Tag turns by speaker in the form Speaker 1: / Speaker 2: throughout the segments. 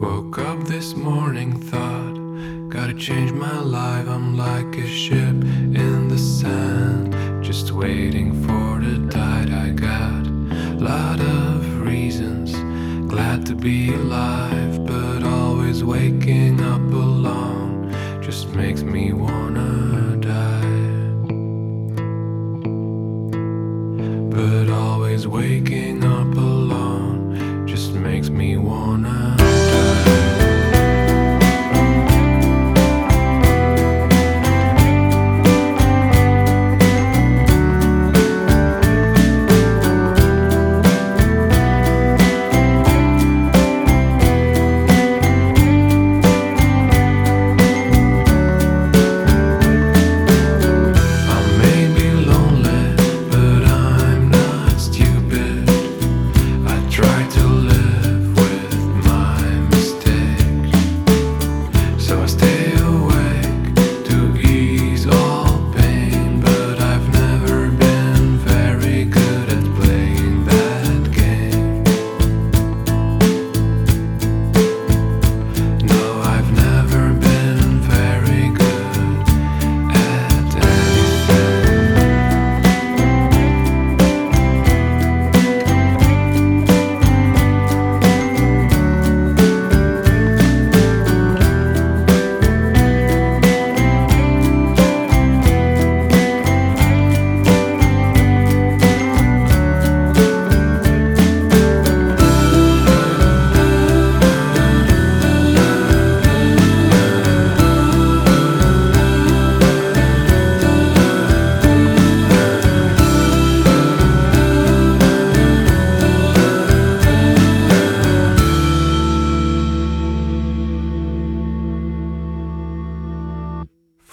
Speaker 1: Woke up this morning, thought, gotta change my life. I'm like a ship in the sand, just waiting for the tide. I got a lot of reasons, glad to be alive, but always waking up alone just makes me wanna die. But always waking up alone just makes me wanna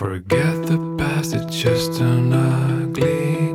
Speaker 1: Forget the past, it's just an ugly.